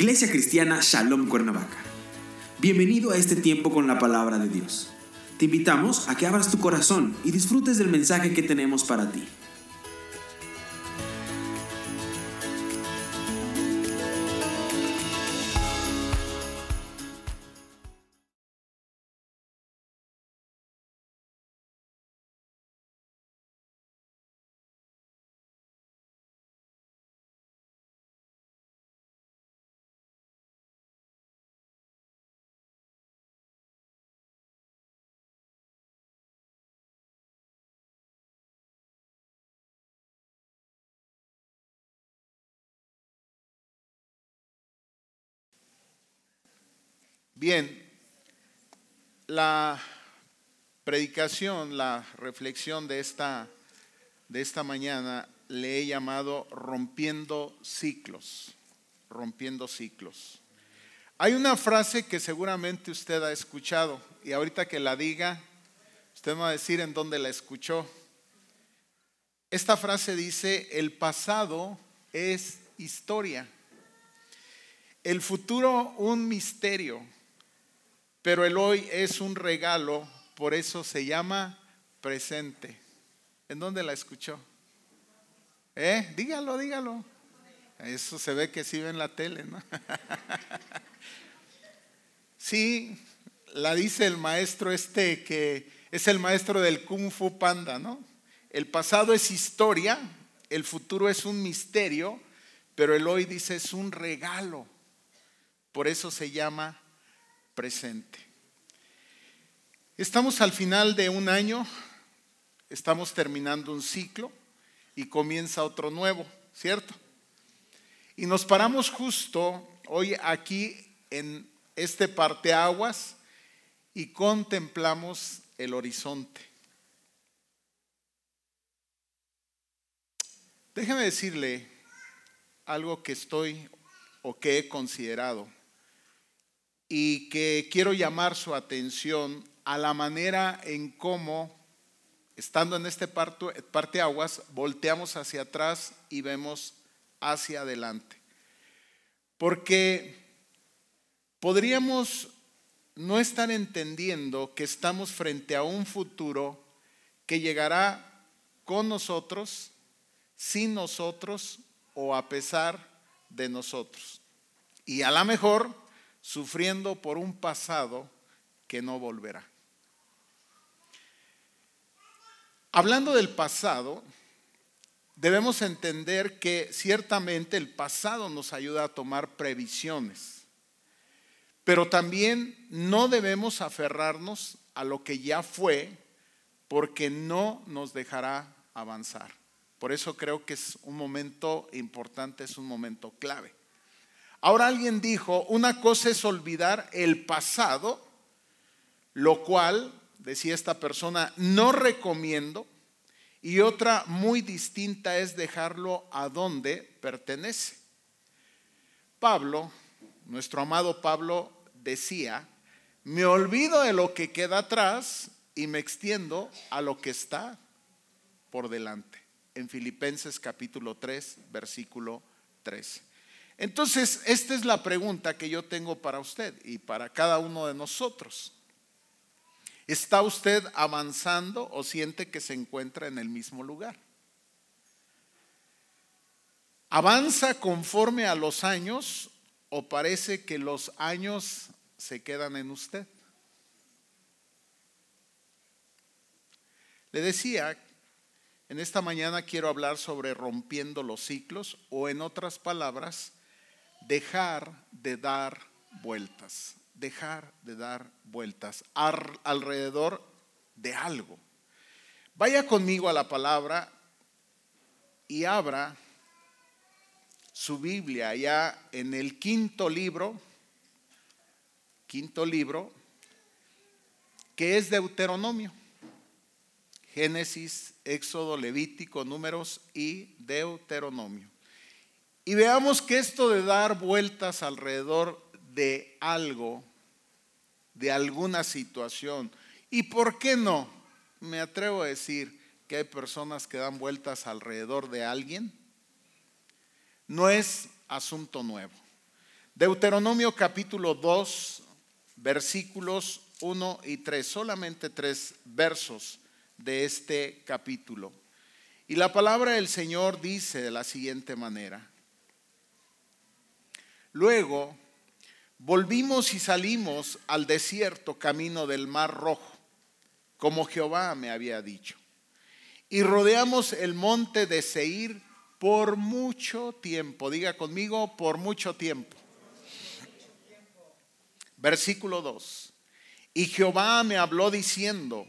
Iglesia Cristiana Shalom Cuernavaca. Bienvenido a este tiempo con la palabra de Dios. Te invitamos a que abras tu corazón y disfrutes del mensaje que tenemos para ti. Bien, la predicación, la reflexión de esta, de esta mañana le he llamado rompiendo ciclos, rompiendo ciclos. Hay una frase que seguramente usted ha escuchado y ahorita que la diga, usted me va a decir en dónde la escuchó. Esta frase dice, el pasado es historia, el futuro un misterio pero el hoy es un regalo, por eso se llama presente. ¿En dónde la escuchó? ¿Eh? Dígalo, dígalo. Eso se ve que sí ve en la tele, ¿no? sí, la dice el maestro este que es el maestro del Kung Fu Panda, ¿no? El pasado es historia, el futuro es un misterio, pero el hoy dice es un regalo. Por eso se llama presente. Estamos al final de un año, estamos terminando un ciclo y comienza otro nuevo, ¿cierto? Y nos paramos justo hoy aquí en este parteaguas y contemplamos el horizonte. Déjeme decirle algo que estoy o que he considerado y que quiero llamar su atención a la manera en cómo, estando en este parte aguas, volteamos hacia atrás y vemos hacia adelante. Porque podríamos no estar entendiendo que estamos frente a un futuro que llegará con nosotros, sin nosotros o a pesar de nosotros. Y a lo mejor sufriendo por un pasado que no volverá. Hablando del pasado, debemos entender que ciertamente el pasado nos ayuda a tomar previsiones, pero también no debemos aferrarnos a lo que ya fue porque no nos dejará avanzar. Por eso creo que es un momento importante, es un momento clave. Ahora alguien dijo, una cosa es olvidar el pasado, lo cual, decía esta persona, no recomiendo, y otra muy distinta es dejarlo a donde pertenece. Pablo, nuestro amado Pablo, decía, me olvido de lo que queda atrás y me extiendo a lo que está por delante. En Filipenses capítulo 3, versículo 13. Entonces, esta es la pregunta que yo tengo para usted y para cada uno de nosotros. ¿Está usted avanzando o siente que se encuentra en el mismo lugar? ¿Avanza conforme a los años o parece que los años se quedan en usted? Le decía en esta mañana quiero hablar sobre rompiendo los ciclos o en otras palabras, dejar de dar vueltas, dejar de dar vueltas alrededor de algo. Vaya conmigo a la palabra y abra su Biblia ya en el quinto libro, quinto libro, que es Deuteronomio. Génesis, Éxodo, Levítico, Números y Deuteronomio. Y veamos que esto de dar vueltas alrededor de algo, de alguna situación, y por qué no, me atrevo a decir que hay personas que dan vueltas alrededor de alguien, no es asunto nuevo. Deuteronomio capítulo 2, versículos 1 y 3, solamente tres versos de este capítulo. Y la palabra del Señor dice de la siguiente manera. Luego volvimos y salimos al desierto camino del mar rojo, como Jehová me había dicho. Y rodeamos el monte de Seir por mucho tiempo. Diga conmigo, por mucho tiempo. Versículo 2. Y Jehová me habló diciendo,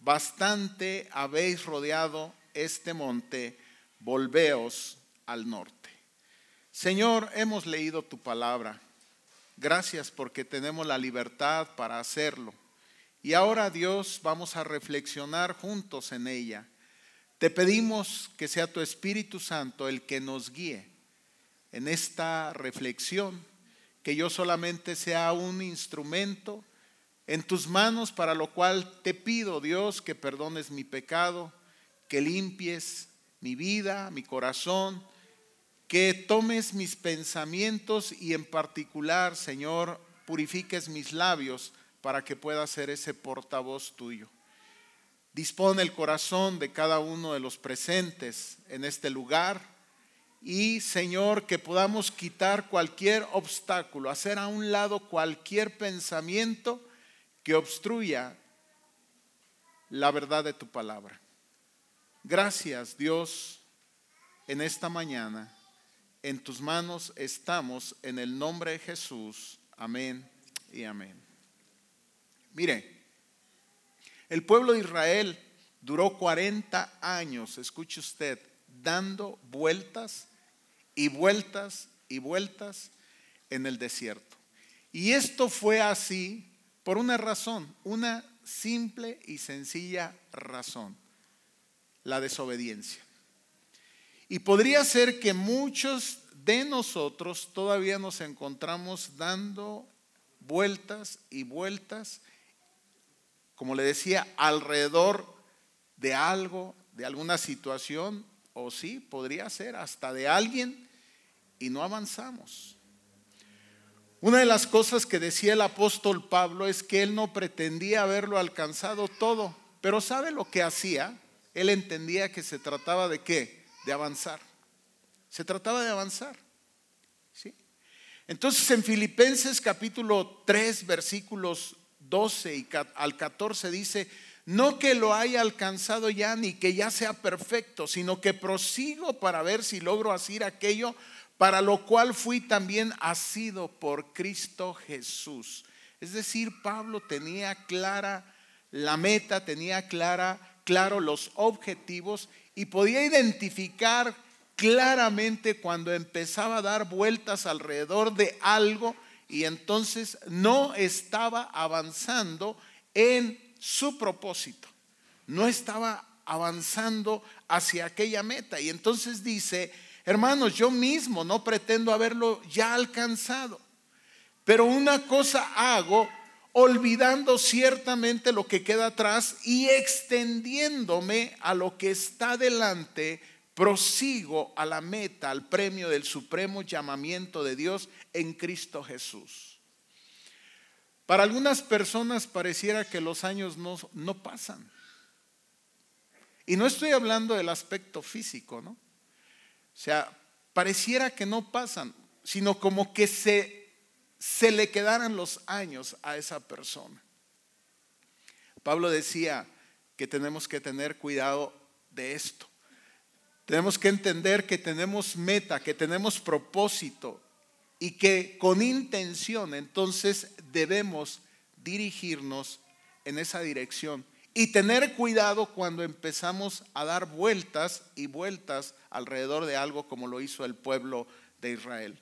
bastante habéis rodeado este monte, volveos al norte. Señor, hemos leído tu palabra. Gracias porque tenemos la libertad para hacerlo. Y ahora Dios vamos a reflexionar juntos en ella. Te pedimos que sea tu Espíritu Santo el que nos guíe en esta reflexión, que yo solamente sea un instrumento en tus manos, para lo cual te pido, Dios, que perdones mi pecado, que limpies mi vida, mi corazón, que tomes mis pensamientos y en particular, Señor, purifiques mis labios para que pueda ser ese portavoz tuyo. Dispone el corazón de cada uno de los presentes en este lugar y, Señor, que podamos quitar cualquier obstáculo, hacer a un lado cualquier pensamiento que obstruya la verdad de tu palabra. Gracias, Dios, en esta mañana. En tus manos estamos en el nombre de Jesús. Amén y amén. Mire, el pueblo de Israel duró 40 años, escuche usted, dando vueltas y vueltas y vueltas en el desierto. Y esto fue así por una razón, una simple y sencilla razón, la desobediencia. Y podría ser que muchos de nosotros todavía nos encontramos dando vueltas y vueltas, como le decía, alrededor de algo, de alguna situación, o sí, podría ser hasta de alguien, y no avanzamos. Una de las cosas que decía el apóstol Pablo es que él no pretendía haberlo alcanzado todo, pero ¿sabe lo que hacía? Él entendía que se trataba de qué? De avanzar. Se trataba de avanzar. ¿Sí? Entonces en Filipenses capítulo 3 versículos 12 y al 14 dice, no que lo haya alcanzado ya ni que ya sea perfecto, sino que prosigo para ver si logro hacer aquello para lo cual fui también asido por Cristo Jesús. Es decir, Pablo tenía clara la meta, tenía clara, claro los objetivos y podía identificar claramente cuando empezaba a dar vueltas alrededor de algo y entonces no estaba avanzando en su propósito, no estaba avanzando hacia aquella meta. Y entonces dice, Hermanos, yo mismo no pretendo haberlo ya alcanzado, pero una cosa hago olvidando ciertamente lo que queda atrás y extendiéndome a lo que está delante, prosigo a la meta, al premio del supremo llamamiento de Dios en Cristo Jesús. Para algunas personas pareciera que los años no, no pasan. Y no estoy hablando del aspecto físico, ¿no? O sea, pareciera que no pasan, sino como que se, se le quedaran los años a esa persona. Pablo decía que tenemos que tener cuidado de esto. Tenemos que entender que tenemos meta, que tenemos propósito y que con intención entonces debemos dirigirnos en esa dirección y tener cuidado cuando empezamos a dar vueltas y vueltas alrededor de algo como lo hizo el pueblo de Israel.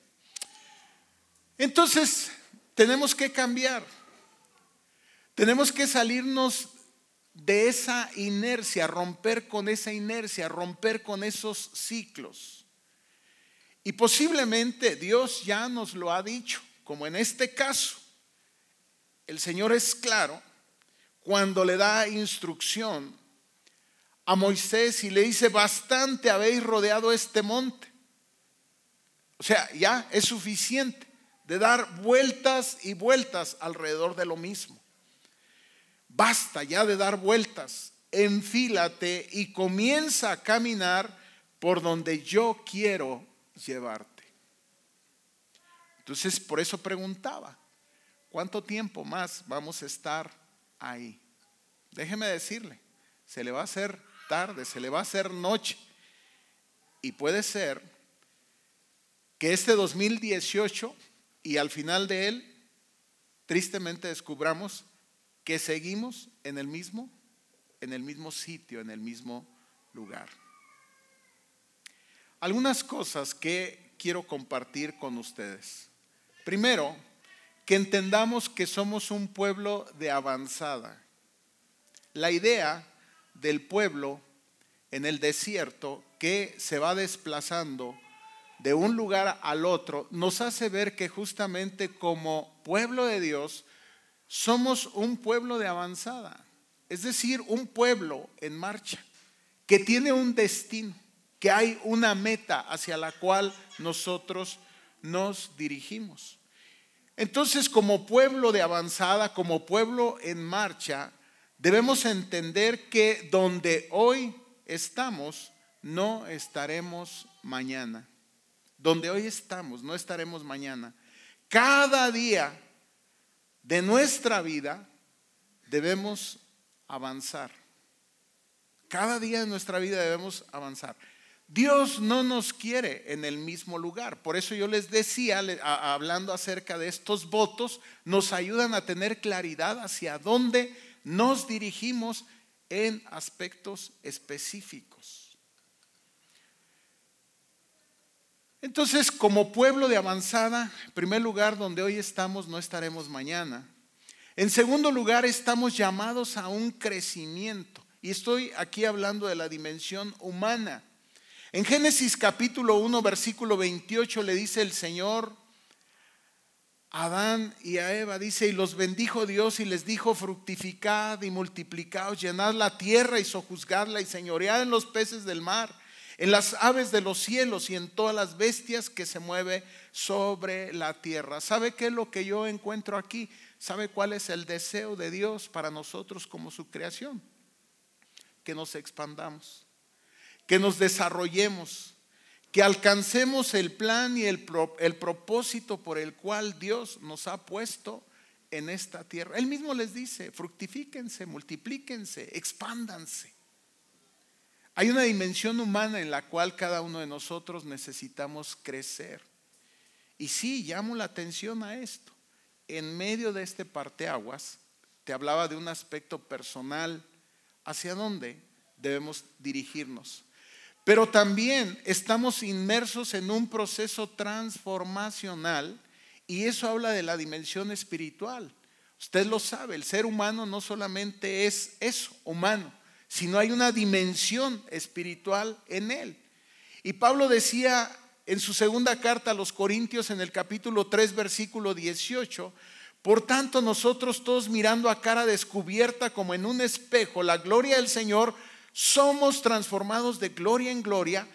Entonces, tenemos que cambiar. Tenemos que salirnos de esa inercia, romper con esa inercia, romper con esos ciclos. Y posiblemente Dios ya nos lo ha dicho, como en este caso. El Señor es claro cuando le da instrucción a Moisés y le dice, bastante habéis rodeado este monte. O sea, ya es suficiente. De dar vueltas y vueltas alrededor de lo mismo. Basta ya de dar vueltas, enfílate y comienza a caminar por donde yo quiero llevarte. Entonces, por eso preguntaba, ¿cuánto tiempo más vamos a estar ahí? Déjeme decirle, se le va a hacer tarde, se le va a hacer noche. Y puede ser que este 2018 y al final de él, tristemente descubramos que seguimos en el mismo, en el mismo sitio, en el mismo lugar. Algunas cosas que quiero compartir con ustedes. Primero, que entendamos que somos un pueblo de avanzada. La idea del pueblo en el desierto que se va desplazando de un lugar al otro nos hace ver que justamente como pueblo de Dios somos un pueblo de avanzada, es decir, un pueblo en marcha, que tiene un destino, que hay una meta hacia la cual nosotros nos dirigimos. Entonces, como pueblo de avanzada, como pueblo en marcha, debemos entender que donde hoy estamos, no estaremos mañana donde hoy estamos, no estaremos mañana. Cada día de nuestra vida debemos avanzar. Cada día de nuestra vida debemos avanzar. Dios no nos quiere en el mismo lugar. Por eso yo les decía, hablando acerca de estos votos, nos ayudan a tener claridad hacia dónde nos dirigimos en aspectos específicos. Entonces, como pueblo de avanzada, en primer lugar, donde hoy estamos, no estaremos mañana. En segundo lugar, estamos llamados a un crecimiento. Y estoy aquí hablando de la dimensión humana. En Génesis capítulo 1, versículo 28 le dice el Señor a Adán y a Eva, dice, y los bendijo Dios y les dijo, fructificad y multiplicaos, llenad la tierra y sojuzgadla y señoread en los peces del mar en las aves de los cielos y en todas las bestias que se mueve sobre la tierra. ¿Sabe qué es lo que yo encuentro aquí? ¿Sabe cuál es el deseo de Dios para nosotros como su creación? Que nos expandamos, que nos desarrollemos, que alcancemos el plan y el, el propósito por el cual Dios nos ha puesto en esta tierra. Él mismo les dice, fructifíquense, multiplíquense, expándanse. Hay una dimensión humana en la cual cada uno de nosotros necesitamos crecer. Y sí, llamo la atención a esto. En medio de este parteaguas, te hablaba de un aspecto personal, hacia dónde debemos dirigirnos. Pero también estamos inmersos en un proceso transformacional y eso habla de la dimensión espiritual. Usted lo sabe, el ser humano no solamente es eso, humano, sino hay una dimensión espiritual en él. Y Pablo decía en su segunda carta a los Corintios en el capítulo 3 versículo 18, por tanto nosotros todos mirando a cara descubierta como en un espejo la gloria del Señor, somos transformados de gloria en gloria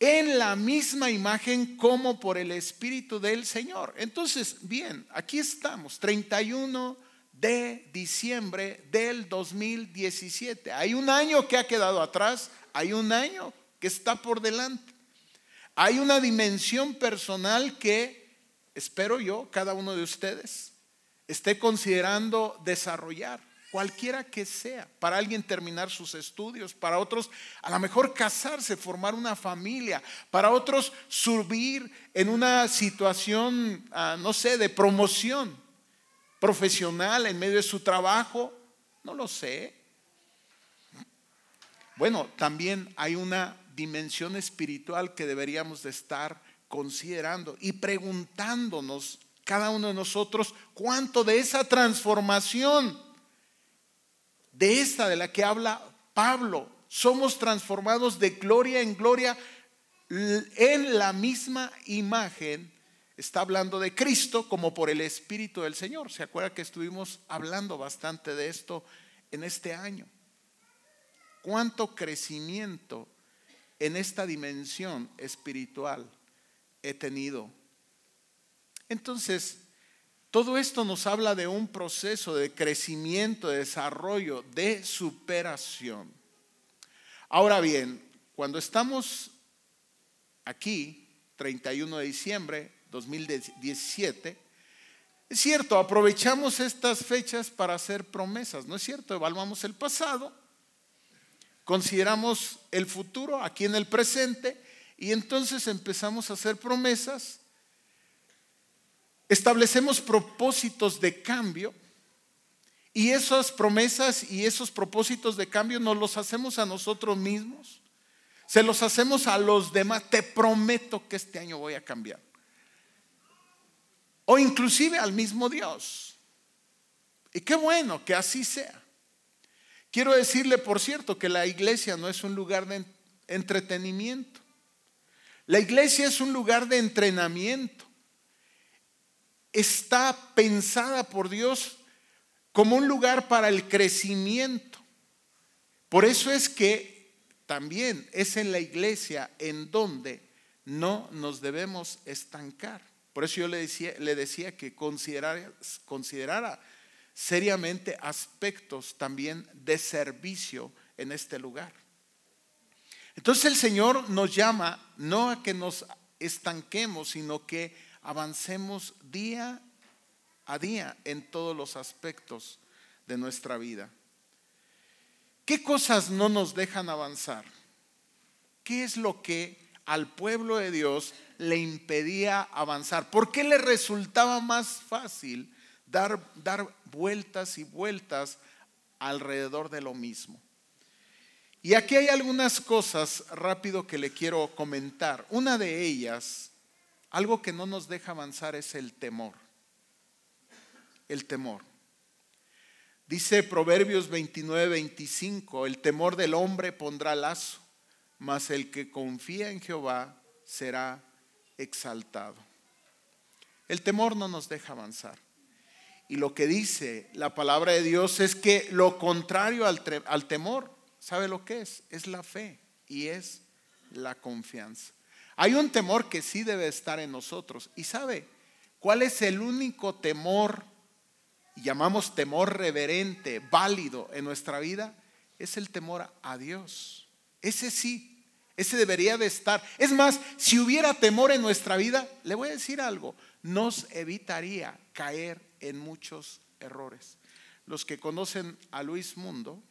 en la misma imagen como por el Espíritu del Señor. Entonces, bien, aquí estamos, 31 de diciembre del 2017. Hay un año que ha quedado atrás, hay un año que está por delante. Hay una dimensión personal que espero yo, cada uno de ustedes, esté considerando desarrollar, cualquiera que sea. Para alguien terminar sus estudios, para otros a lo mejor casarse, formar una familia, para otros subir en una situación, ah, no sé, de promoción profesional en medio de su trabajo? No lo sé. Bueno, también hay una dimensión espiritual que deberíamos de estar considerando y preguntándonos cada uno de nosotros cuánto de esa transformación, de esta de la que habla Pablo, somos transformados de gloria en gloria en la misma imagen está hablando de Cristo como por el Espíritu del Señor. ¿Se acuerda que estuvimos hablando bastante de esto en este año? ¿Cuánto crecimiento en esta dimensión espiritual he tenido? Entonces, todo esto nos habla de un proceso de crecimiento, de desarrollo, de superación. Ahora bien, cuando estamos aquí, 31 de diciembre 2017, es cierto, aprovechamos estas fechas para hacer promesas, ¿no es cierto? Evaluamos el pasado, consideramos el futuro aquí en el presente y entonces empezamos a hacer promesas establecemos propósitos de cambio y esas promesas y esos propósitos de cambio nos los hacemos a nosotros mismos, se los hacemos a los demás. Te prometo que este año voy a cambiar. O inclusive al mismo Dios. Y qué bueno que así sea. Quiero decirle, por cierto, que la iglesia no es un lugar de entretenimiento. La iglesia es un lugar de entrenamiento está pensada por Dios como un lugar para el crecimiento. Por eso es que también es en la iglesia en donde no nos debemos estancar. Por eso yo le decía, le decía que considerara, considerara seriamente aspectos también de servicio en este lugar. Entonces el Señor nos llama no a que nos estanquemos, sino que avancemos día a día en todos los aspectos de nuestra vida. ¿Qué cosas no nos dejan avanzar? ¿Qué es lo que al pueblo de Dios le impedía avanzar? ¿Por qué le resultaba más fácil dar, dar vueltas y vueltas alrededor de lo mismo? Y aquí hay algunas cosas rápido que le quiero comentar. Una de ellas algo que no nos deja avanzar es el temor. El temor. Dice Proverbios 29, 25, el temor del hombre pondrá lazo, mas el que confía en Jehová será exaltado. El temor no nos deja avanzar. Y lo que dice la palabra de Dios es que lo contrario al, temor, ¿sabe lo que es? Es la fe y es la confianza. Hay un temor que sí debe estar en nosotros. ¿Y sabe cuál es el único temor, llamamos temor reverente, válido en nuestra vida? Es el temor a Dios. Ese sí, ese debería de estar. Es más, si hubiera temor en nuestra vida, le voy a decir algo, nos evitaría caer en muchos errores. Los que conocen a Luis Mundo,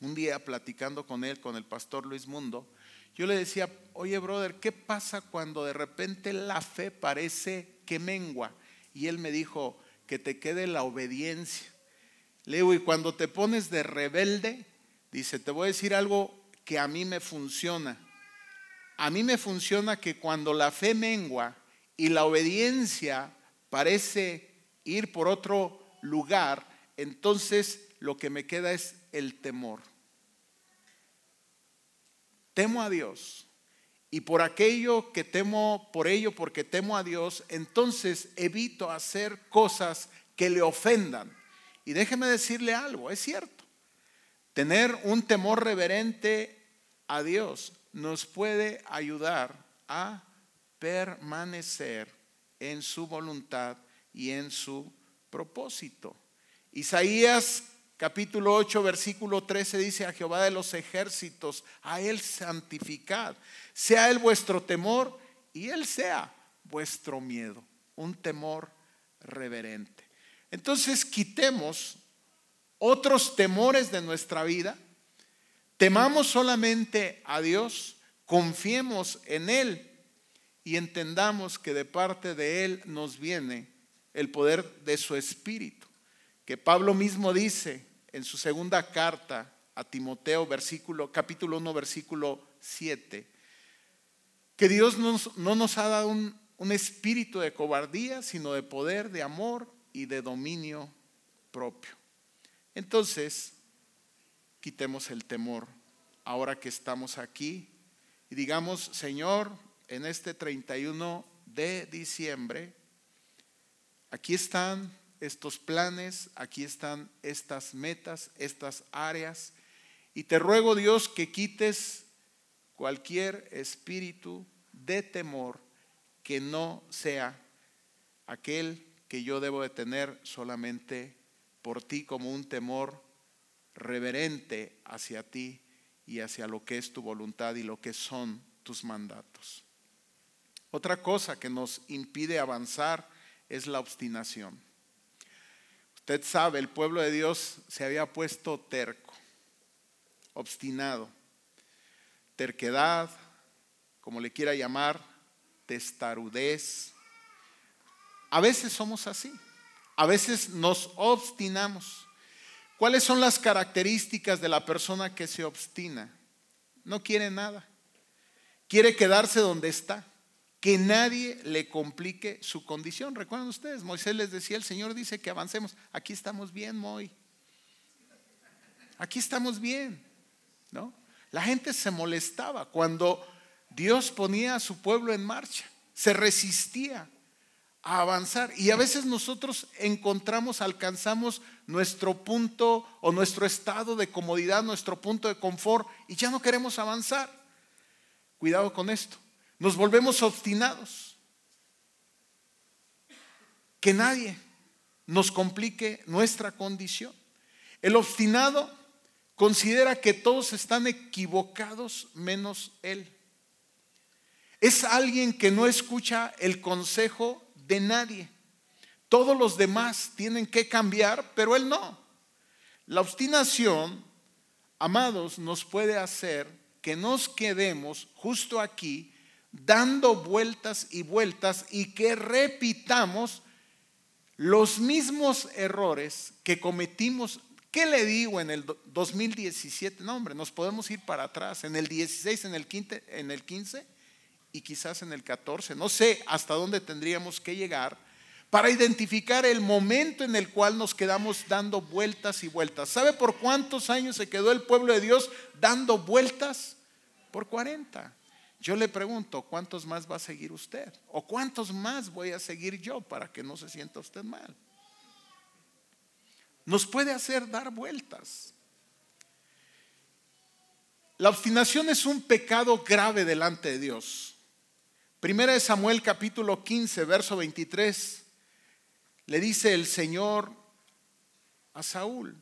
un día platicando con él, con el pastor Luis Mundo, yo le decía, oye brother, ¿qué pasa cuando de repente la fe parece que mengua? Y él me dijo, que te quede la obediencia. Le digo, y cuando te pones de rebelde, dice, te voy a decir algo que a mí me funciona. A mí me funciona que cuando la fe mengua y la obediencia parece ir por otro lugar, entonces lo que me queda es el temor temo a Dios y por aquello que temo, por ello porque temo a Dios, entonces evito hacer cosas que le ofendan. Y déjeme decirle algo, es cierto, tener un temor reverente a Dios nos puede ayudar a permanecer en su voluntad y en su propósito. Isaías capítulo 8, versículo 13 dice a Jehová de los ejércitos, a Él santificad, sea Él vuestro temor y Él sea vuestro miedo, un temor reverente. Entonces quitemos otros temores de nuestra vida, temamos solamente a Dios, confiemos en Él y entendamos que de parte de Él nos viene el poder de su Espíritu que Pablo mismo dice en su segunda carta a Timoteo, versículo, capítulo 1, versículo 7, que Dios no nos ha dado un, un espíritu de cobardía, sino de poder, de amor y de dominio propio. Entonces, quitemos el temor ahora que estamos aquí y digamos, Señor, en este 31 de diciembre, aquí están estos planes, aquí están estas metas, estas áreas. Y te ruego Dios que quites cualquier espíritu de temor que no sea aquel que yo debo de tener solamente por ti como un temor reverente hacia ti y hacia lo que es tu voluntad y lo que son tus mandatos. Otra cosa que nos impide avanzar es la obstinación. Usted sabe, el pueblo de Dios se había puesto terco, obstinado, terquedad, como le quiera llamar, testarudez. A veces somos así, a veces nos obstinamos. ¿Cuáles son las características de la persona que se obstina? No quiere nada, quiere quedarse donde está que nadie le complique su condición. Recuerdan ustedes, Moisés les decía, el Señor dice que avancemos. Aquí estamos bien, Moy. Aquí estamos bien, ¿no? La gente se molestaba cuando Dios ponía a su pueblo en marcha, se resistía a avanzar y a veces nosotros encontramos, alcanzamos nuestro punto o nuestro estado de comodidad, nuestro punto de confort y ya no queremos avanzar. Cuidado con esto nos volvemos obstinados. Que nadie nos complique nuestra condición. El obstinado considera que todos están equivocados menos él. Es alguien que no escucha el consejo de nadie. Todos los demás tienen que cambiar, pero él no. La obstinación, amados, nos puede hacer que nos quedemos justo aquí dando vueltas y vueltas y que repitamos los mismos errores que cometimos. ¿Qué le digo en el 2017? No, hombre, nos podemos ir para atrás, en el 16, en el 15, en el 15 y quizás en el 14. No sé hasta dónde tendríamos que llegar para identificar el momento en el cual nos quedamos dando vueltas y vueltas. ¿Sabe por cuántos años se quedó el pueblo de Dios dando vueltas? Por 40. Yo le pregunto, ¿cuántos más va a seguir usted? ¿O cuántos más voy a seguir yo para que no se sienta usted mal? Nos puede hacer dar vueltas. La obstinación es un pecado grave delante de Dios. Primera de Samuel capítulo 15, verso 23, le dice el Señor a Saúl,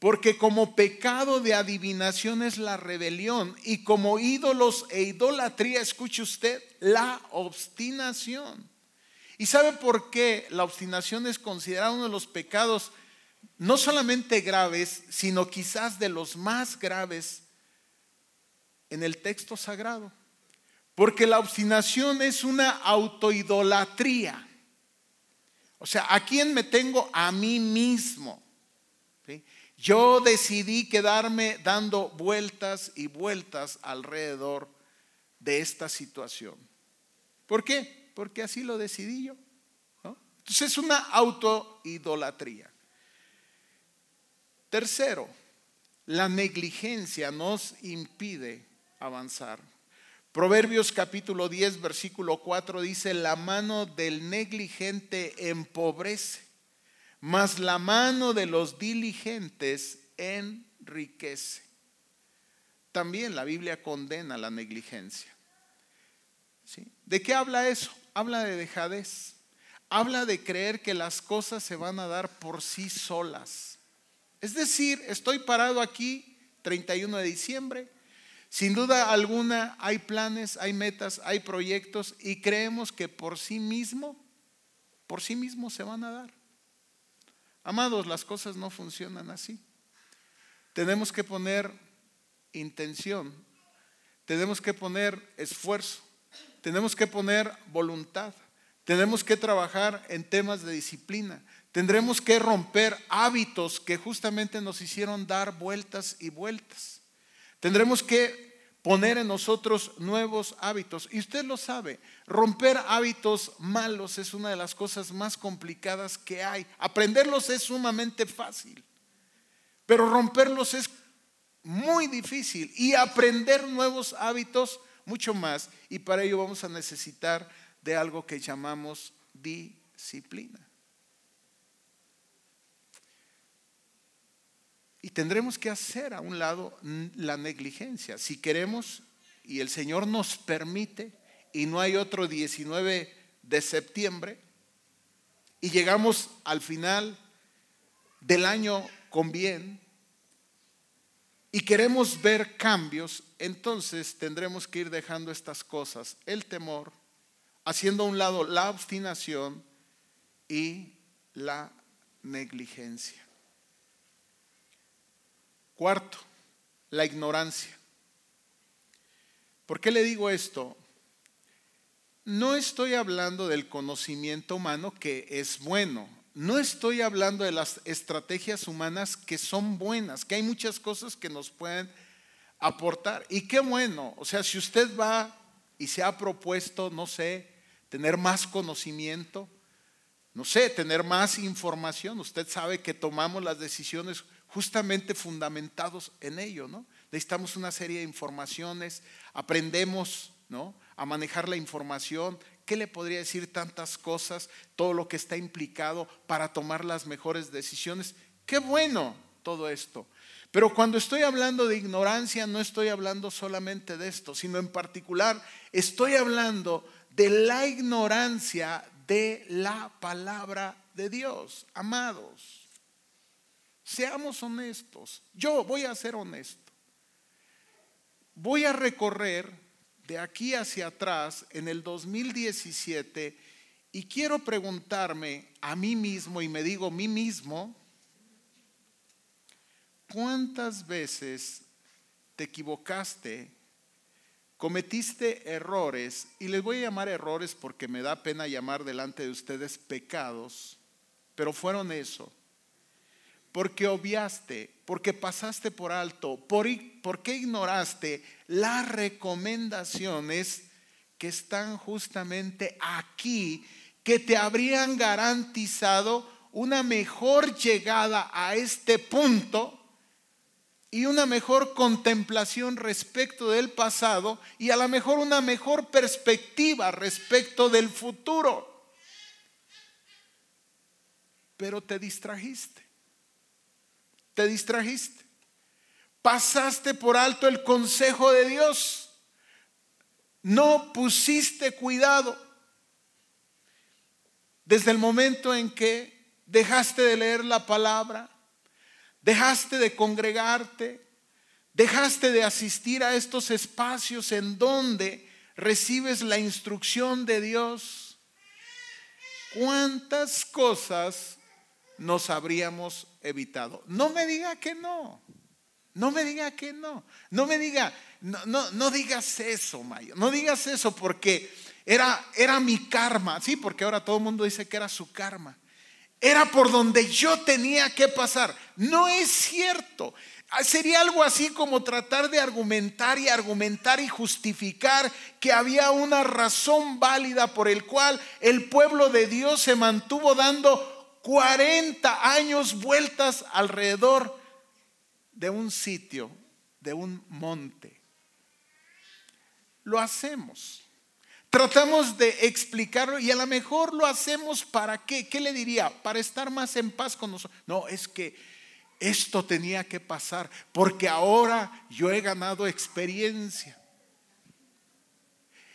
porque como pecado de adivinación es la rebelión y como ídolos e idolatría, escuche usted, la obstinación. ¿Y sabe por qué la obstinación es considerada uno de los pecados no solamente graves, sino quizás de los más graves en el texto sagrado? Porque la obstinación es una autoidolatría. O sea, ¿a quién me tengo? A mí mismo. Yo decidí quedarme dando vueltas y vueltas alrededor de esta situación. ¿Por qué? Porque así lo decidí yo. Entonces es una autoidolatría. Tercero, la negligencia nos impide avanzar. Proverbios capítulo 10, versículo 4 dice, la mano del negligente empobrece mas la mano de los diligentes enriquece. También la Biblia condena la negligencia. ¿Sí? ¿De qué habla eso? Habla de dejadez. Habla de creer que las cosas se van a dar por sí solas. Es decir, estoy parado aquí 31 de diciembre. Sin duda alguna hay planes, hay metas, hay proyectos y creemos que por sí mismo, por sí mismo se van a dar. Amados, las cosas no funcionan así. Tenemos que poner intención, tenemos que poner esfuerzo, tenemos que poner voluntad, tenemos que trabajar en temas de disciplina, tendremos que romper hábitos que justamente nos hicieron dar vueltas y vueltas. Tendremos que poner en nosotros nuevos hábitos. Y usted lo sabe, romper hábitos malos es una de las cosas más complicadas que hay. Aprenderlos es sumamente fácil, pero romperlos es muy difícil y aprender nuevos hábitos mucho más. Y para ello vamos a necesitar de algo que llamamos disciplina. Y tendremos que hacer a un lado la negligencia. Si queremos y el Señor nos permite y no hay otro 19 de septiembre, y llegamos al final del año con bien y queremos ver cambios, entonces tendremos que ir dejando estas cosas, el temor, haciendo a un lado la obstinación y la negligencia. Cuarto, la ignorancia. ¿Por qué le digo esto? No estoy hablando del conocimiento humano que es bueno. No estoy hablando de las estrategias humanas que son buenas, que hay muchas cosas que nos pueden aportar. Y qué bueno, o sea, si usted va y se ha propuesto, no sé, tener más conocimiento, no sé, tener más información, usted sabe que tomamos las decisiones justamente fundamentados en ello, ¿no? Necesitamos una serie de informaciones, aprendemos, ¿no? A manejar la información, ¿qué le podría decir tantas cosas, todo lo que está implicado para tomar las mejores decisiones? Qué bueno todo esto. Pero cuando estoy hablando de ignorancia, no estoy hablando solamente de esto, sino en particular estoy hablando de la ignorancia de la palabra de Dios. Amados, seamos honestos. Yo voy a ser honesto. Voy a recorrer de aquí hacia atrás en el 2017 y quiero preguntarme a mí mismo, y me digo mí mismo, ¿cuántas veces te equivocaste cometiste errores, y les voy a llamar errores porque me da pena llamar delante de ustedes pecados, pero fueron eso, porque obviaste, porque pasaste por alto, por, porque ignoraste las recomendaciones que están justamente aquí, que te habrían garantizado una mejor llegada a este punto y una mejor contemplación respecto del pasado y a lo mejor una mejor perspectiva respecto del futuro. Pero te distrajiste. Te distrajiste. Pasaste por alto el consejo de Dios. No pusiste cuidado. Desde el momento en que dejaste de leer la palabra, dejaste de congregarte, dejaste de asistir a estos espacios en donde recibes la instrucción de Dios. ¿Cuántas cosas nos habríamos evitado? No me diga que no. No me diga que no. No me diga, no, no, no digas eso, Mayo. No digas eso porque era, era mi karma. Sí, porque ahora todo el mundo dice que era su karma. Era por donde yo tenía que pasar. No es cierto. Ah, sería algo así como tratar de argumentar y argumentar y justificar que había una razón válida por el cual el pueblo de Dios se mantuvo dando 40 años vueltas alrededor de un sitio, de un monte. Lo hacemos. Tratamos de explicarlo y a lo mejor lo hacemos para qué. ¿Qué le diría? Para estar más en paz con nosotros. No, es que esto tenía que pasar porque ahora yo he ganado experiencia.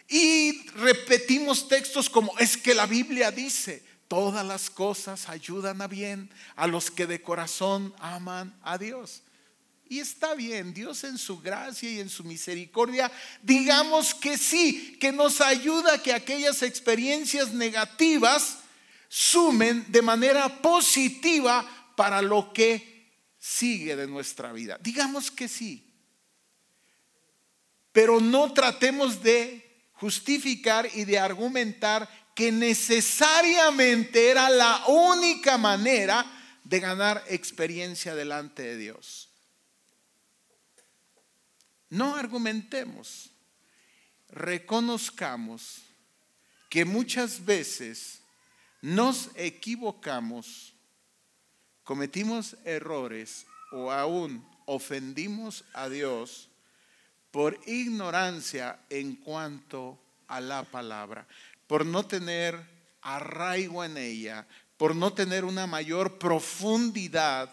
Y repetimos textos como es que la Biblia dice, todas las cosas ayudan a bien a los que de corazón aman a Dios. Y está bien, Dios en su gracia y en su misericordia, digamos que sí, que nos ayuda a que aquellas experiencias negativas sumen de manera positiva para lo que sigue de nuestra vida. Digamos que sí. Pero no tratemos de justificar y de argumentar que necesariamente era la única manera de ganar experiencia delante de Dios. No argumentemos, reconozcamos que muchas veces nos equivocamos, cometimos errores o aún ofendimos a Dios por ignorancia en cuanto a la palabra, por no tener arraigo en ella, por no tener una mayor profundidad,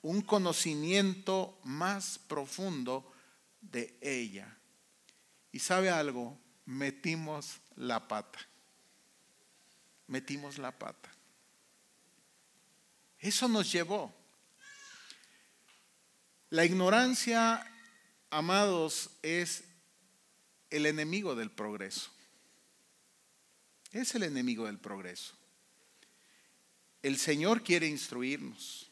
un conocimiento más profundo de ella. Y sabe algo, metimos la pata. Metimos la pata. Eso nos llevó. La ignorancia, amados, es el enemigo del progreso. Es el enemigo del progreso. El Señor quiere instruirnos.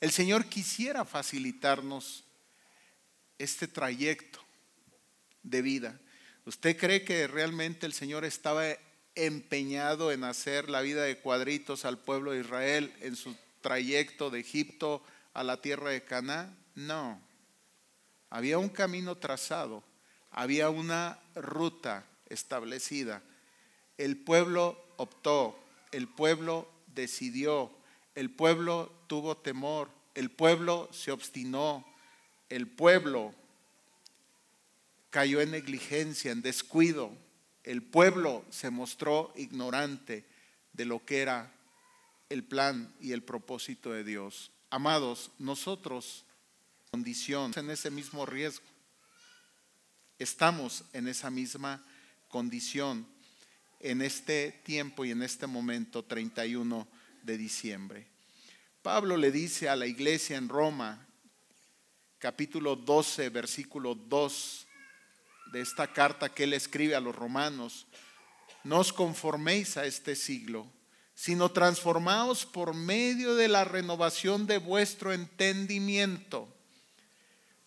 El Señor quisiera facilitarnos este trayecto de vida. ¿Usted cree que realmente el Señor estaba empeñado en hacer la vida de cuadritos al pueblo de Israel en su trayecto de Egipto a la tierra de Canaán? No. Había un camino trazado, había una ruta establecida. El pueblo optó, el pueblo decidió, el pueblo tuvo temor, el pueblo se obstinó, el pueblo cayó en negligencia, en descuido, el pueblo se mostró ignorante de lo que era el plan y el propósito de Dios. Amados, nosotros, condición, en ese mismo riesgo, estamos en esa misma condición en este tiempo y en este momento 31 de diciembre. Pablo le dice a la iglesia en Roma, capítulo 12, versículo 2 de esta carta que él escribe a los romanos, no os conforméis a este siglo, sino transformaos por medio de la renovación de vuestro entendimiento,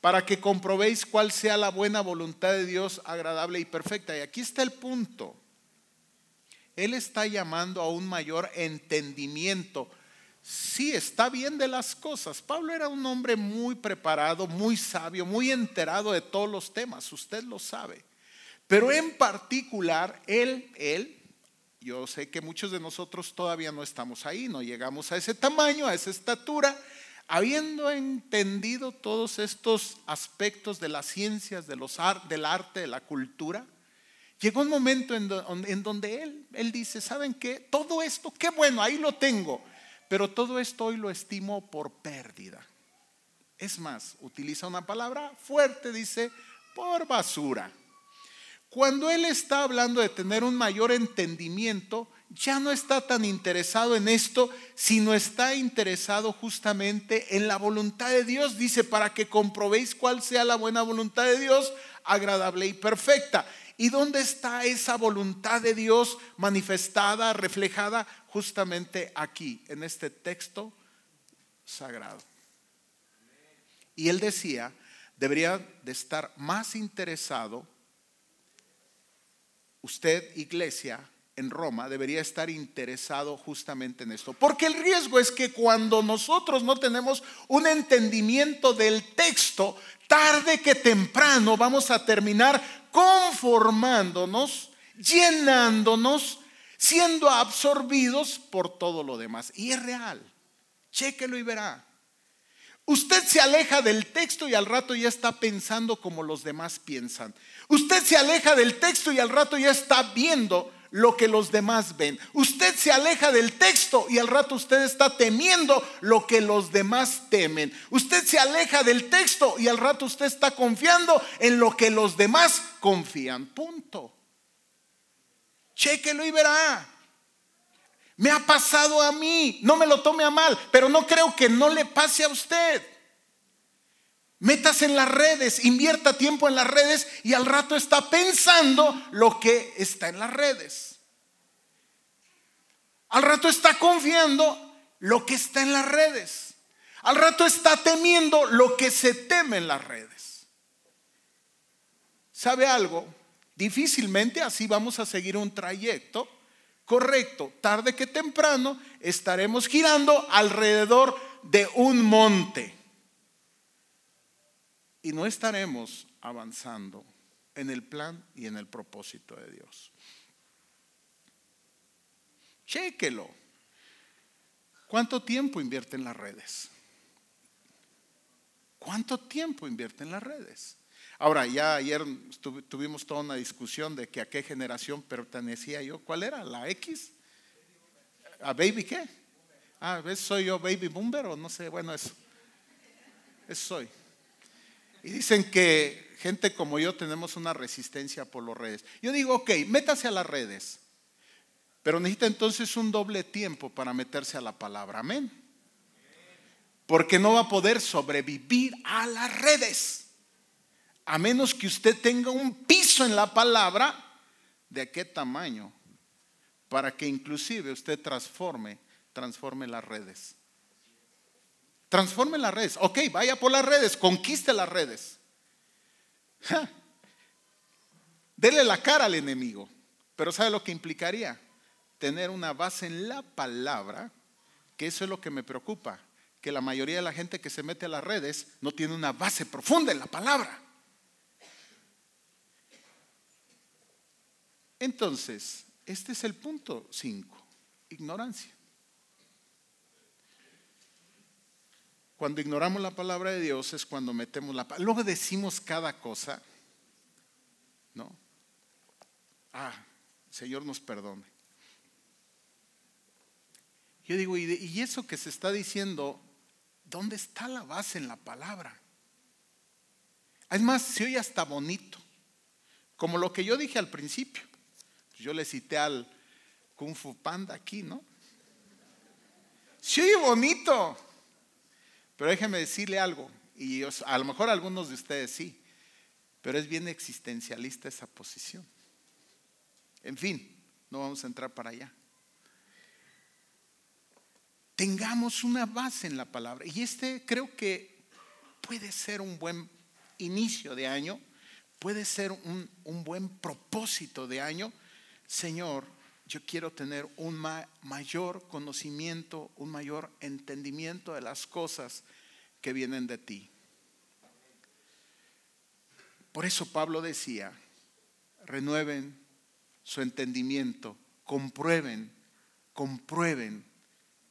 para que comprobéis cuál sea la buena voluntad de Dios agradable y perfecta. Y aquí está el punto. Él está llamando a un mayor entendimiento. Sí, está bien de las cosas. Pablo era un hombre muy preparado, muy sabio, muy enterado de todos los temas, usted lo sabe. Pero en particular, él, él, yo sé que muchos de nosotros todavía no estamos ahí, no llegamos a ese tamaño, a esa estatura, habiendo entendido todos estos aspectos de las ciencias, de los del arte, de la cultura, Llegó un momento en, donde él, él dice, ¿saben qué? Todo esto, qué bueno, ahí lo tengo, pero todo esto hoy lo estimo por pérdida. Es más, utiliza una palabra fuerte, dice, por basura. Cuando él está hablando de tener un mayor entendimiento, ya no está tan interesado en esto, sino está interesado justamente en la voluntad de Dios. Dice, para que comprobéis cuál sea la buena voluntad de Dios, agradable y perfecta. ¿Y dónde está esa voluntad de Dios manifestada, reflejada justamente aquí, en este texto sagrado? Y él decía, debería de estar más interesado, usted iglesia en Roma, debería estar interesado justamente en esto. Porque el riesgo es que cuando nosotros no tenemos un entendimiento del texto, tarde que temprano vamos a terminar conformándonos, llenándonos, siendo absorbidos por todo lo demás. Y es real. Chéquelo y verá. Usted se aleja del texto y al rato ya está pensando como los demás piensan. Usted se aleja del texto y al rato ya está viendo lo que los demás ven. Usted se aleja del texto y al rato usted está temiendo lo que los demás temen. Usted se aleja del texto y al rato usted está confiando en lo que los demás confían. Punto. Y verá. Me ha pasado a mí, no me lo tome a mal, pero no creo que no le pase a usted. Metas en las redes, invierta tiempo en las redes y al rato está pensando lo que está en las redes. Al rato está confiando lo que está en las redes. Al rato está temiendo lo que se teme en las redes. ¿Sabe algo? Difícilmente así vamos a seguir un trayecto correcto. Tarde que temprano estaremos girando alrededor de un monte y no estaremos avanzando en el plan y en el propósito de Dios. Chéquelo. ¿Cuánto tiempo invierte en las redes? ¿Cuánto tiempo invierte en las redes? Ahora, ya ayer tuvimos toda una discusión de que a qué generación pertenecía yo. ¿Cuál era? ¿La X? ¿A Baby qué? Ah. ¿Soy yo Baby Boomer o no sé? Bueno, eso. Eso soy. Y dicen que gente como yo tenemos una resistencia por las redes. Yo digo, ok, métase a las redes, pero necesita entonces un doble tiempo para meterse a la palabra. Amén. porque no va a poder sobrevivir a las redes. A menos que usted tenga un piso en la palabra, ¿de qué tamaño? Para que inclusive usted transforme, transforme las redes. Transforme las redes. Ok, vaya por las redes, conquiste las redes. Dele la cara al enemigo. Pero ¿sabe lo que implicaría? Tener una base en la palabra, que eso es lo que me preocupa, que la mayoría de la gente que se mete a las redes no tiene una base profunda en la palabra. Entonces, este es el punto 5, ignorancia. Cuando ignoramos la palabra de Dios es cuando metemos la palabra. Luego decimos cada cosa, ¿no? Ah, Señor nos perdone. Yo digo, ¿y, eso que se está diciendo, dónde está la base en la palabra? Es más, se oye hasta bonito, como lo que yo dije al principio. Yo le cité al Kung Fu Panda aquí, ¿no? Se oye bonito, pero déjeme decirle algo, y a lo mejor algunos de ustedes sí, pero es bien existencialista esa posición. En fin, no vamos a entrar para allá. Tengamos una base en la palabra. Y este creo que puede ser un buen inicio de año, puede ser un, un buen propósito de año. Señor, yo quiero tener un mayor conocimiento, un mayor entendimiento de las cosas que vienen de ti. Por eso Pablo decía, renueven su entendimiento, comprueben, comprueben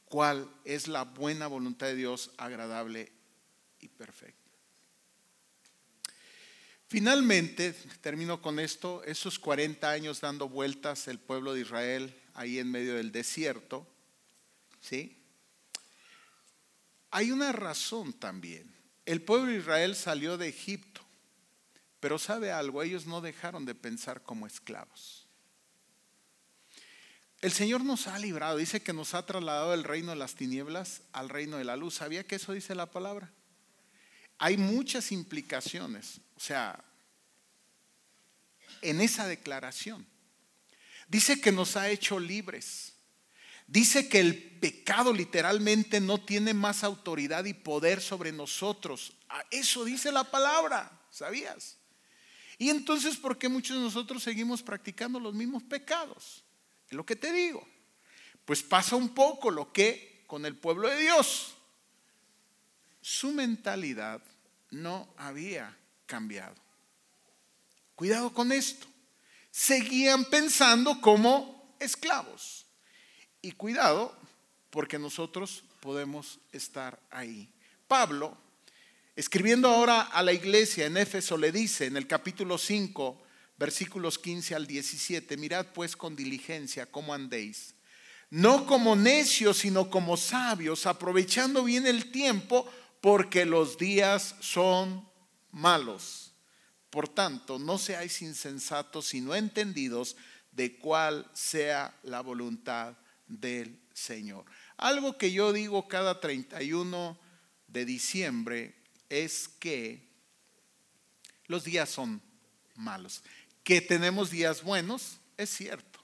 cuál es la buena voluntad de Dios agradable y perfecta. Finalmente, termino con esto, esos 40 años dando vueltas el pueblo de Israel ahí en medio del desierto, ¿sí? Hay una razón también. El pueblo de Israel salió de Egipto, pero sabe algo, ellos no dejaron de pensar como esclavos. El Señor nos ha librado, dice que nos ha trasladado del reino de las tinieblas al reino de la luz. ¿Sabía que eso dice la palabra? Hay muchas implicaciones, o sea, en esa declaración. Dice que nos ha hecho libres. Dice que el pecado literalmente no tiene más autoridad y poder sobre nosotros. Eso dice la palabra, ¿sabías? Y entonces, ¿por qué muchos de nosotros seguimos practicando los mismos pecados? Es lo que te digo. Pues pasa un poco lo que con el pueblo de Dios. Su mentalidad no había cambiado. Cuidado con esto. Seguían pensando como esclavos. Y cuidado porque nosotros podemos estar ahí. Pablo, escribiendo ahora a la iglesia en Éfeso, le dice en el capítulo 5, versículos 15 al 17, mirad pues con diligencia cómo andéis, no como necios, sino como sabios, aprovechando bien el tiempo, porque los días son malos. Por tanto, no seáis insensatos, sino entendidos de cuál sea la voluntad del Señor. Algo que yo digo cada 31 de diciembre es que los días son malos. Que tenemos días buenos, es cierto,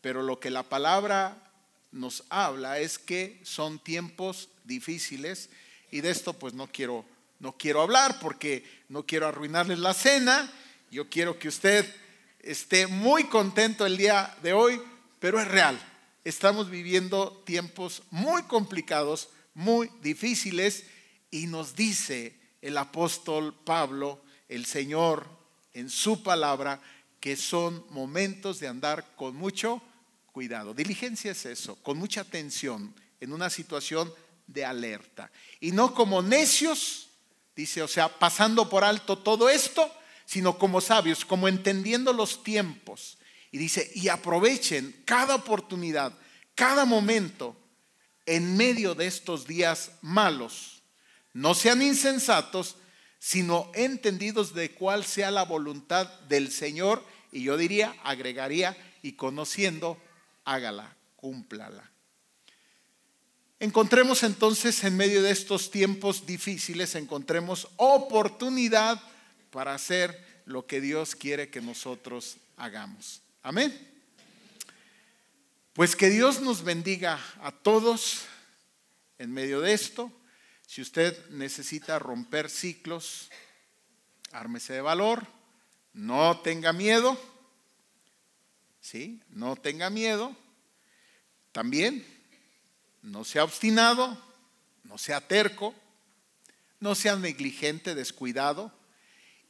pero lo que la palabra nos habla es que son tiempos difíciles y de esto pues no quiero no quiero hablar porque no quiero arruinarles la cena. Yo quiero que usted esté muy contento el día de hoy, pero es real. Estamos viviendo tiempos muy complicados, muy difíciles y nos dice el apóstol Pablo, el Señor en su palabra, que son momentos de andar con mucho cuidado. Diligencia es eso, con mucha atención, en una situación de alerta. Y no como necios, dice, o sea, pasando por alto todo esto, sino como sabios, como entendiendo los tiempos. Y dice, y aprovechen cada oportunidad, cada momento en medio de estos días malos. No sean insensatos, sino entendidos de cuál sea la voluntad del Señor y yo diría, agregaría, y conociendo, hágala, cúmplala. Encontremos entonces en medio de estos tiempos difíciles, encontremos oportunidad para hacer lo que Dios quiere que nosotros hagamos. Amén. Pues que Dios nos bendiga a todos en medio de esto. Si usted necesita romper ciclos, ármese de valor, no tenga miedo, ¿sí? No tenga miedo. También no sea obstinado, no sea terco, no sea negligente, descuidado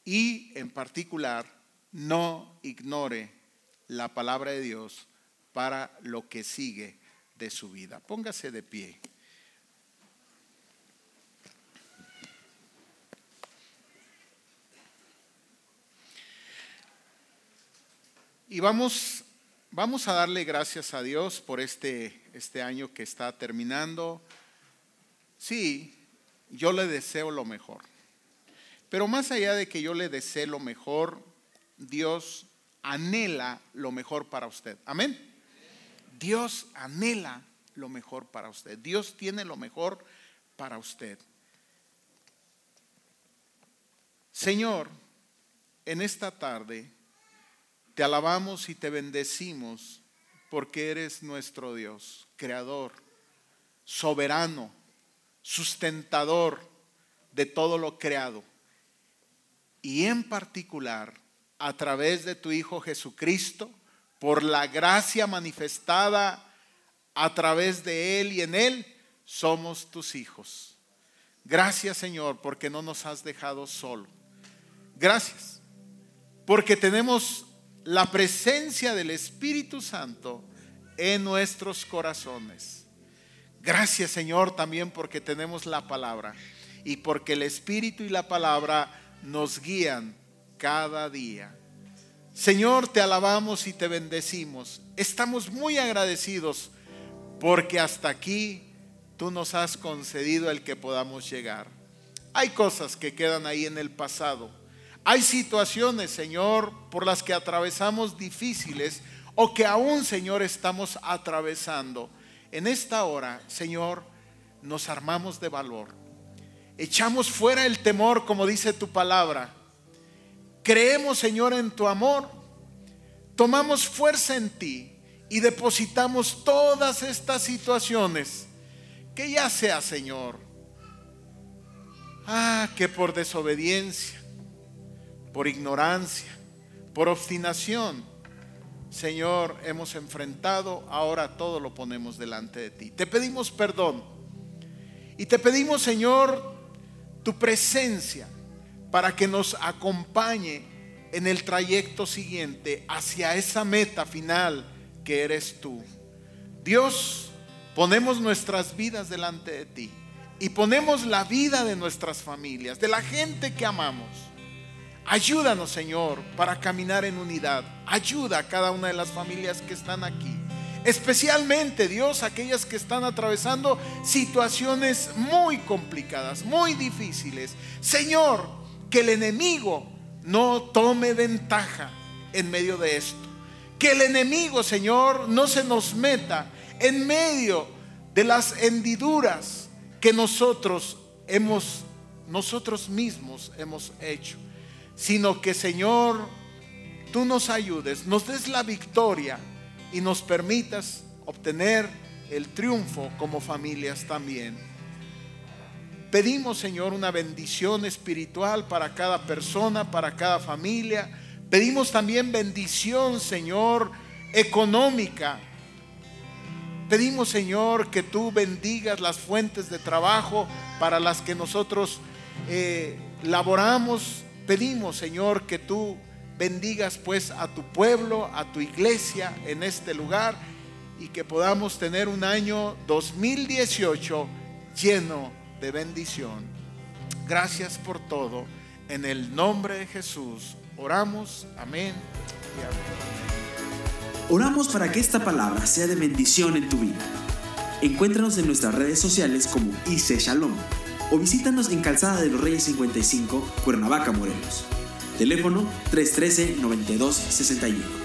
y en particular no ignore la palabra de Dios para lo que sigue de su vida. Póngase de pie. Y vamos, vamos a darle gracias a Dios por este este año que está terminando. Sí, yo le deseo lo mejor. Pero más allá de que yo le desee lo mejor, Dios anhela lo mejor para usted. Amén. Dios anhela lo mejor para usted. Dios tiene lo mejor para usted. Señor, en esta tarde te alabamos y te bendecimos porque eres nuestro Dios, creador, soberano, sustentador de todo lo creado. Y en particular, a través de tu Hijo Jesucristo, por la gracia manifestada a través de Él y en Él, somos tus hijos. Gracias Señor, porque no nos has dejado solo. Gracias, porque tenemos la presencia del Espíritu Santo en nuestros corazones. Gracias Señor también porque tenemos la palabra y porque el Espíritu y la palabra nos guían cada día. Señor, te alabamos y te bendecimos. Estamos muy agradecidos porque hasta aquí tú nos has concedido el que podamos llegar. Hay cosas que quedan ahí en el pasado hay situaciones, Señor, por las que atravesamos difíciles o que aún, Señor, estamos atravesando. En esta hora, Señor, nos armamos de valor. Echamos fuera el temor, como dice tu palabra. Creemos, Señor, en tu amor. Tomamos fuerza en ti y depositamos todas estas situaciones. Que ya sea, Señor, ah, que por desobediencia, por ignorancia, por obstinación, Señor, hemos enfrentado, ahora todo lo ponemos delante de ti. Te pedimos perdón y te pedimos, Señor, tu presencia para que nos acompañe en el trayecto siguiente hacia esa meta final que eres tú. Dios, ponemos nuestras vidas delante de ti y ponemos la vida de nuestras familias, de la gente que amamos Ayúdanos, Señor, para caminar en unidad. Ayuda a cada una de las familias que están aquí. Especialmente, Dios, aquellas que están atravesando situaciones muy complicadas, muy difíciles. Señor, que el enemigo no tome ventaja en medio de esto. Que el enemigo, Señor, no se nos meta en medio de las hendiduras que nosotros hemos, nosotros mismos hemos hecho sino que Señor, tú nos ayudes, nos des la victoria y nos permitas obtener el triunfo como familias también. Pedimos, Señor, una bendición espiritual para cada persona, para cada familia. Pedimos también bendición, Señor, económica. Pedimos, Señor, que tú bendigas las fuentes de trabajo para las que nosotros eh, laboramos Pedimos, Señor, que tú bendigas pues a tu pueblo, a tu iglesia en este lugar y que podamos tener un año 2018 lleno de bendición. Gracias por todo. En el nombre de Jesús oramos. Amén. Oramos para que esta palabra sea de bendición en tu vida. Encuéntranos en nuestras redes sociales como IC Shalom o visítanos en Calzada de los Reyes 55, Cuernavaca, Morelos. Teléfono 313-9261.